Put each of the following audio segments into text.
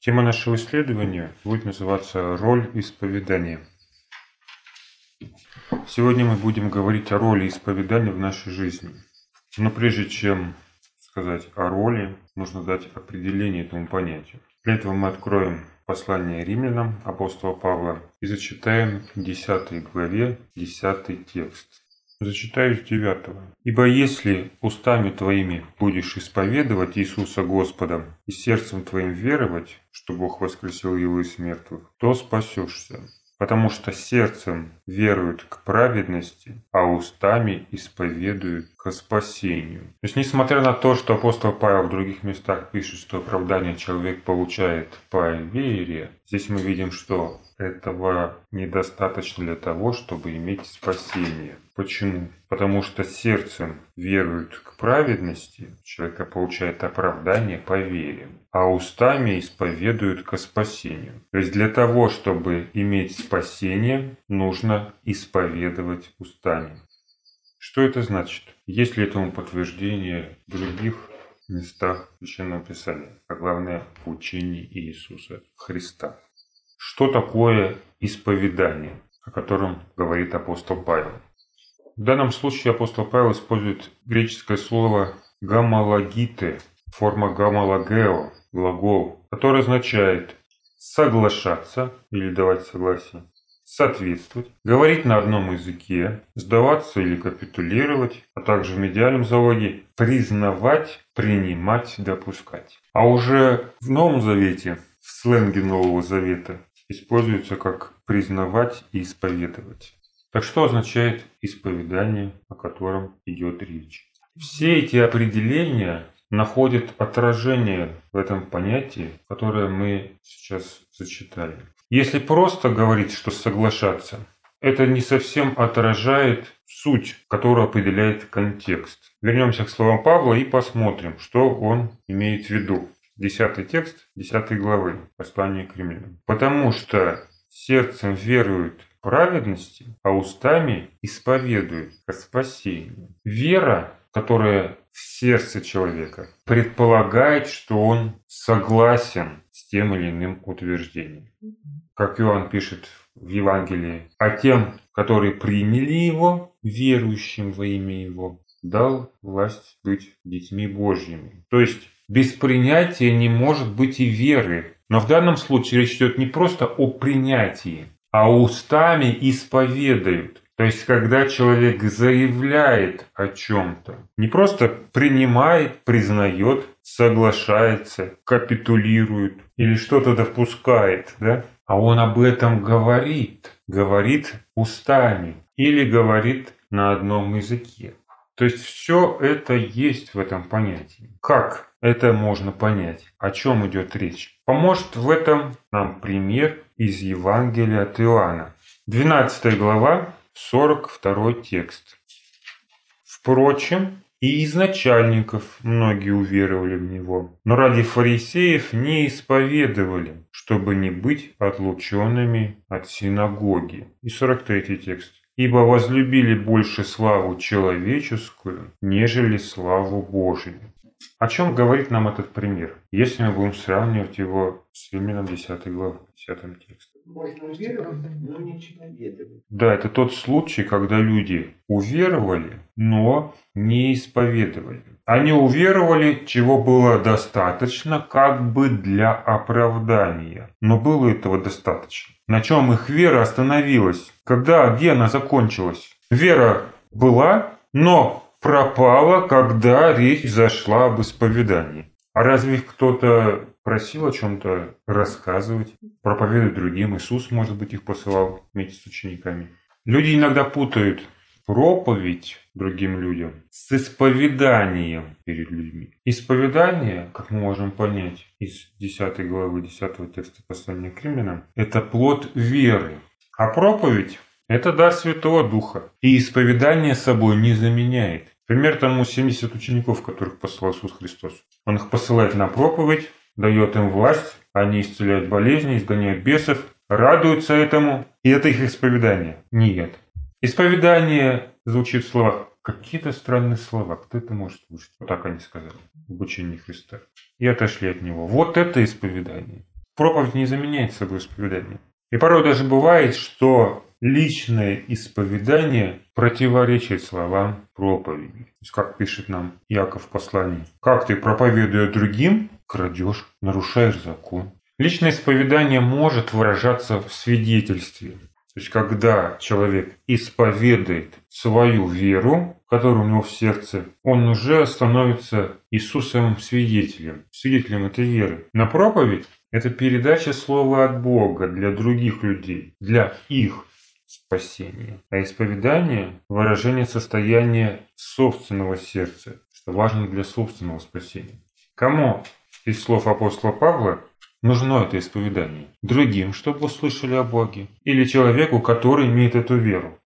Тема нашего исследования будет называться «Роль исповедания». Сегодня мы будем говорить о роли исповедания в нашей жизни. Но прежде чем сказать о роли, нужно дать определение этому понятию. Для этого мы откроем послание римлянам апостола Павла и зачитаем 10 главе 10 текст. Зачитаю с 9. «Ибо если устами твоими будешь исповедовать Иисуса Господа и сердцем твоим веровать, что Бог воскресил его из мертвых, то спасешься потому что сердцем веруют к праведности, а устами исповедуют к спасению. То есть, несмотря на то, что апостол Павел в других местах пишет, что оправдание человек получает по вере, здесь мы видим, что этого недостаточно для того, чтобы иметь спасение. Почему? Потому что сердцем веруют к праведности, человека получает оправдание по вере, а устами исповедуют к спасению. То есть для того, чтобы иметь спасение, нужно исповедовать устами. Что это значит? Есть ли этому подтверждение в других местах Священного Писания, а главное в учении Иисуса Христа? Что такое исповедание, о котором говорит апостол Павел? В данном случае апостол Павел использует греческое слово «гамалагите», форма «гамалагео», глагол, который означает соглашаться или давать согласие, соответствовать, говорить на одном языке, сдаваться или капитулировать, а также в медиальном залоге признавать, принимать, допускать. А уже в Новом Завете, в сленге Нового Завета, используется как признавать и исповедовать. Так что означает исповедание, о котором идет речь? Все эти определения находят отражение в этом понятии, которое мы сейчас зачитали. Если просто говорить, что соглашаться, это не совсем отражает суть, которую определяет контекст. Вернемся к словам Павла и посмотрим, что он имеет в виду. Десятый текст, десятой главы послания к римлянам. Потому что сердцем веруют праведности, а устами исповедуют к спасению. Вера, которая в сердце человека, предполагает, что он согласен с тем или иным утверждением. Как Иоанн пишет в Евангелии, а тем, которые приняли его, верующим во имя его, дал власть быть детьми Божьими. То есть без принятия не может быть и веры. Но в данном случае речь идет не просто о принятии, а устами исповедуют. То есть, когда человек заявляет о чем-то, не просто принимает, признает, соглашается, капитулирует или что-то допускает, да? а он об этом говорит, говорит устами или говорит на одном языке. То есть все это есть в этом понятии. Как это можно понять? О чем идет речь? Поможет в этом нам пример из Евангелия от Иоанна. 12 глава, 42 текст. Впрочем, и из начальников многие уверовали в него, но ради фарисеев не исповедовали, чтобы не быть отлученными от синагоги. И 43 текст ибо возлюбили больше славу человеческую, нежели славу Божию. О чем говорит нам этот пример, если мы будем сравнивать его с Римлянам 10 главой, 10 текстом? Не Да, это тот случай, когда люди уверовали, но не исповедовали. Они уверовали, чего было достаточно, как бы для оправдания. Но было этого достаточно. На чем их вера остановилась? Когда, где она закончилась? Вера была, но пропала, когда речь зашла об исповедании. А разве кто-то просил о чем-то рассказывать, проповедовать другим? Иисус, может быть, их посылал вместе с учениками. Люди иногда путают проповедь другим людям с исповеданием перед людьми. Исповедание, как мы можем понять из 10 главы 10 текста послания к римлянам, это плод веры. А проповедь – это дар Святого Духа. И исповедание собой не заменяет. Пример тому 70 учеников, которых послал Иисус Христос. Он их посылает на проповедь, дает им власть, они исцеляют болезни, изгоняют бесов, радуются этому, и это их исповедание. Нет. Исповедание звучит в словах какие-то странные слова. Кто это может слушать? Вот так они сказали в учении Христа. И отошли от него. Вот это исповедание. проповедь не заменяет собой исповедание. И порой даже бывает, что личное исповедание противоречит словам проповеди. То есть, как пишет нам Яков в послании. Как ты, проповедуя другим, крадешь, нарушаешь закон. Личное исповедание может выражаться в свидетельстве. То есть, когда человек исповедует свою веру, которая у него в сердце, он уже становится Иисусовым свидетелем, свидетелем этой веры. На проповедь – это передача слова от Бога для других людей, для их спасения. А исповедание – выражение состояния собственного сердца, что важно для собственного спасения. Кому из слов апостола Павла нужно это исповедание? Другим, чтобы услышали о Боге? Или человеку, который имеет эту веру?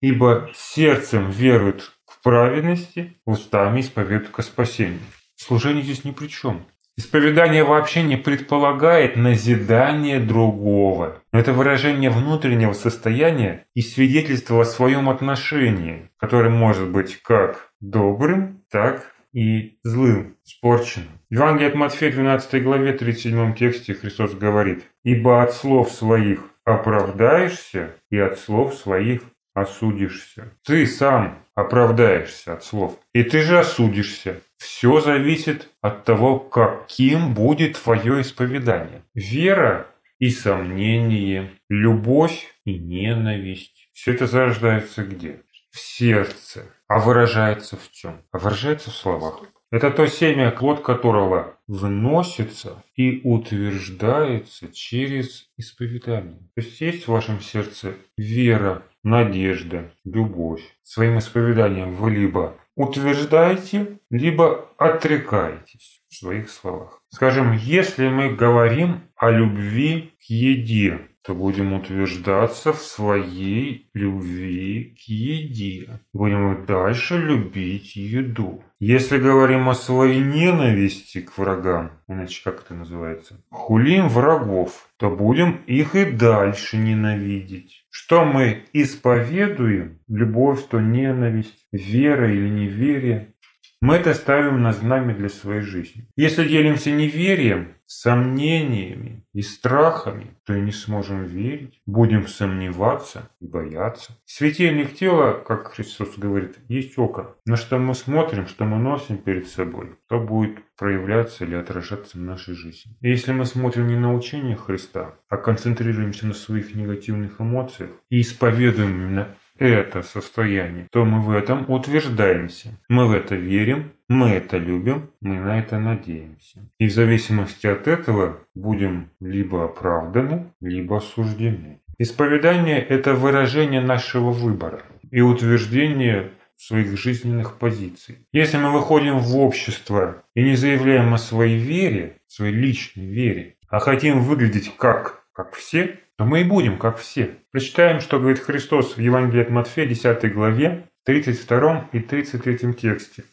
Ибо сердцем верует к праведности, устами исповедуют к спасению. Служение здесь ни при чем. Исповедание вообще не предполагает назидание другого. Это выражение внутреннего состояния и свидетельство о своем отношении, которое может быть как добрым, так и злым, испорченным. В Евангелии от Матфея 12 главе 37 тексте Христос говорит «Ибо от слов своих оправдаешься, и от слов своих осудишься. Ты сам оправдаешься от слов, и ты же осудишься. Все зависит от того, каким будет твое исповедание. Вера и сомнение, любовь и ненависть. Все это зарождается где? В сердце. А выражается в чем? А выражается в словах. Это то семя, плод которого вносится и утверждается через исповедание. То есть есть в вашем сердце вера, надежда, любовь. Своим исповеданием вы либо утверждаете, либо отрекаетесь в своих словах. Скажем, если мы говорим о любви к еде, будем утверждаться в своей любви к еде. Будем дальше любить еду. Если говорим о своей ненависти к врагам, иначе как это называется, хулим врагов, то будем их и дальше ненавидеть. Что мы исповедуем, любовь, то ненависть, вера или неверие, мы это ставим на знамя для своей жизни. Если делимся неверием, сомнениями и страхами, то и не сможем верить, будем сомневаться и бояться. Светильник тела, как Христос говорит, есть око. На что мы смотрим, что мы носим перед собой, то будет проявляться или отражаться в нашей жизни. И если мы смотрим не на учение Христа, а концентрируемся на своих негативных эмоциях и исповедуем именно это состояние, то мы в этом утверждаемся. Мы в это верим, мы это любим, мы на это надеемся. И в зависимости от этого будем либо оправданы, либо осуждены. Исповедание – это выражение нашего выбора и утверждение своих жизненных позиций. Если мы выходим в общество и не заявляем о своей вере, своей личной вере, а хотим выглядеть как, как все, то мы и будем, как все. Прочитаем, что говорит Христос в Евангелии от Матфея, 10 главе, 32 и 33 тексте.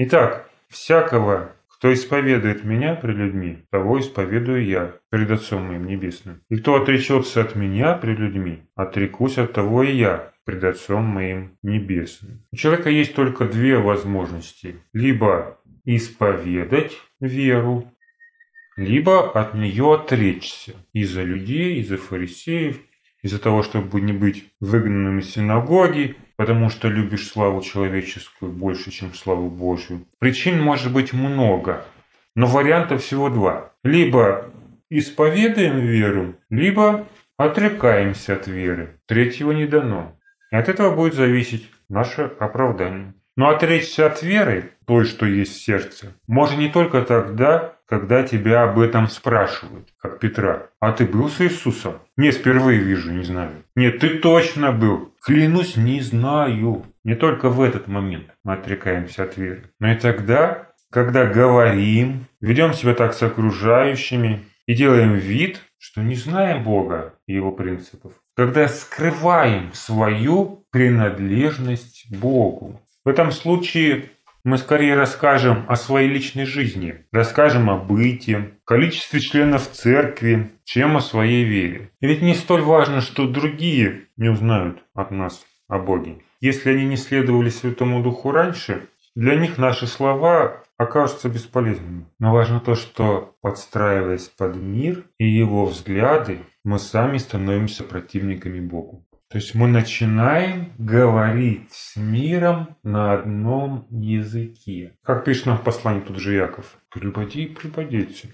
Итак, всякого, кто исповедует меня при людьми, того исповедую я пред Отцом моим Небесным. И кто отречется от меня при людьми, отрекусь от того и я пред Отцом моим Небесным. У человека есть только две возможности. Либо исповедать веру, либо от нее отречься из-за людей, из-за фарисеев, из-за того, чтобы не быть выгнанным из синагоги, потому что любишь славу человеческую больше, чем славу Божью. Причин может быть много, но вариантов всего два. Либо исповедуем веру, либо отрекаемся от веры. Третьего не дано. И от этого будет зависеть наше оправдание. Но отречься от веры, той, что есть в сердце, можно не только тогда, когда тебя об этом спрашивают, как Петра. А ты был с Иисусом? Нет, впервые вижу, не знаю. Нет, ты точно был. Клянусь, не знаю. Не только в этот момент мы отрекаемся от веры, но и тогда, когда говорим, ведем себя так с окружающими и делаем вид, что не знаем Бога и Его принципов. Когда скрываем свою принадлежность Богу. В этом случае мы скорее расскажем о своей личной жизни, расскажем о быте, количестве членов церкви, чем о своей вере. И ведь не столь важно, что другие не узнают от нас о Боге. Если они не следовали Святому Духу раньше, для них наши слова окажутся бесполезными. Но важно то, что подстраиваясь под мир и его взгляды, мы сами становимся противниками Богу. То есть мы начинаем говорить с миром на одном языке. Как пишет нам в послании тут же Яков. Припади и припадите.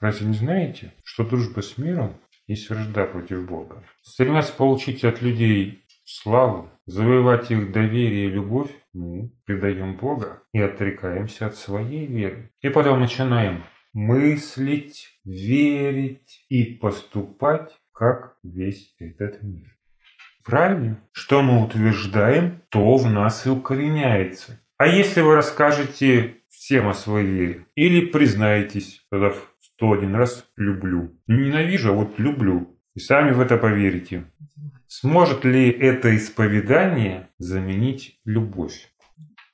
Разве не знаете, что дружба с миром есть вражда против Бога? Стремясь получить от людей славу, завоевать их доверие и любовь, мы предаем Бога и отрекаемся от своей веры. И потом начинаем мыслить, верить и поступать, как весь этот мир. Правильно? Что мы утверждаем, то в нас и укореняется. А если вы расскажете всем о своей вере или признаетесь, тогда в 101 раз люблю. Не ненавижу, а вот люблю. И сами в это поверите. Сможет ли это исповедание заменить любовь?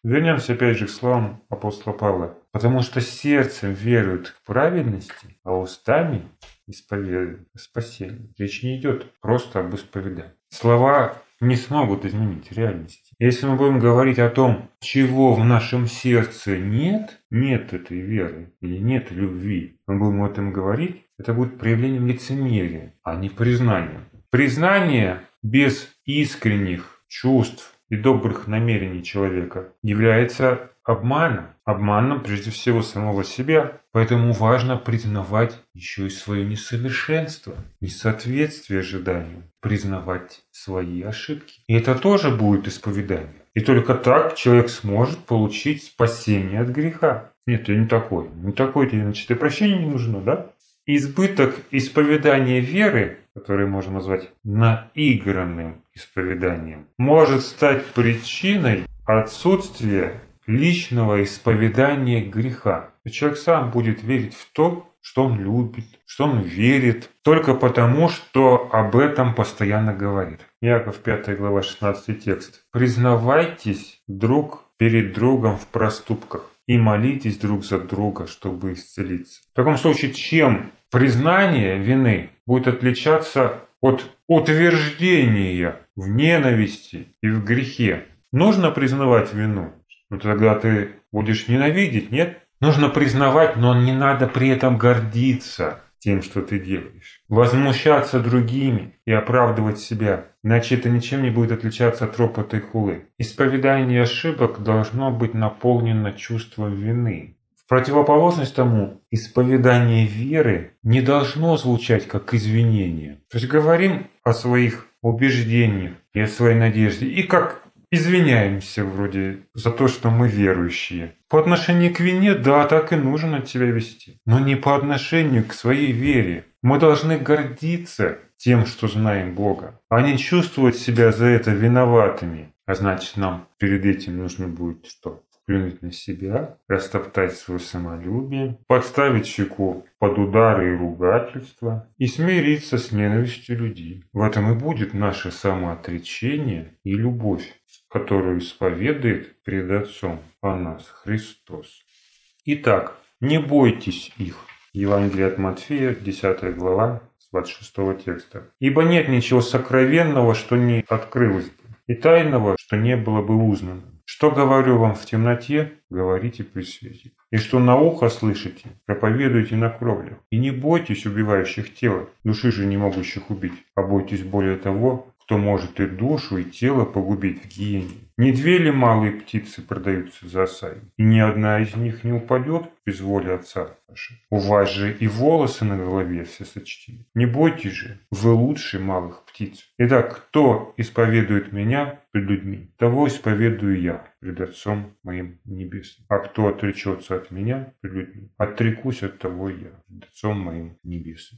Вернемся опять же к словам апостола Павла. Потому что сердцем веруют к праведности, а устами исповедуют спасение. Речь не идет просто об исповедании. Слова не смогут изменить реальности. Если мы будем говорить о том, чего в нашем сердце нет, нет этой веры или нет любви, мы будем об этом говорить, это будет проявлением лицемерия, а не признанием. Признание без искренних чувств и добрых намерений человека является обманом. Обманом прежде всего самого себя. Поэтому важно признавать еще и свое несовершенство, несоответствие ожиданиям, признавать свои ошибки. И это тоже будет исповедание. И только так человек сможет получить спасение от греха. Нет, я не такой. Не такой, значит, и прощение не нужно, да? Избыток исповедания веры, который можно назвать наигранным исповеданием, может стать причиной отсутствия личного исповедания греха. Человек сам будет верить в то, что он любит, что он верит, только потому, что об этом постоянно говорит. Яков 5 глава 16 текст. «Признавайтесь друг перед другом в проступках и молитесь друг за друга, чтобы исцелиться». В таком случае, чем признание вины будет отличаться от утверждения в ненависти и в грехе? Нужно признавать вину, ну тогда ты будешь ненавидеть, нет? Нужно признавать, но не надо при этом гордиться тем, что ты делаешь. Возмущаться другими и оправдывать себя. Иначе это ничем не будет отличаться от ропота и хулы. Исповедание ошибок должно быть наполнено чувством вины. В противоположность тому, исповедание веры не должно звучать как извинение. То есть говорим о своих убеждениях и о своей надежде. И как извиняемся вроде за то, что мы верующие. По отношению к вине, да, так и нужно себя вести. Но не по отношению к своей вере. Мы должны гордиться тем, что знаем Бога, а не чувствовать себя за это виноватыми. А значит, нам перед этим нужно будет что? плюнуть на себя, растоптать свое самолюбие, подставить щеку под удары и ругательства и смириться с ненавистью людей. В этом и будет наше самоотречение и любовь, которую исповедует пред Отцом о нас Христос. Итак, не бойтесь их. Евангелие от Матфея, 10 глава, с 26 текста. «Ибо нет ничего сокровенного, что не открылось бы, и тайного, что не было бы узнано. Что говорю вам в темноте, говорите при свете. И что на ухо слышите, проповедуйте на кровлях. И не бойтесь убивающих тело, души же не могущих убить, а бойтесь более того, кто может и душу, и тело погубить в гиене. Не две ли малые птицы продаются за осай, и ни одна из них не упадет без воли Отца вашего. У вас же и волосы на голове все сочтены. Не бойтесь же, вы лучше малых птиц. Итак, кто исповедует меня пред людьми, того исповедую я пред Отцом моим небесным. А кто отречется от меня пред людьми, отрекусь от того я пред Отцом моим небесным.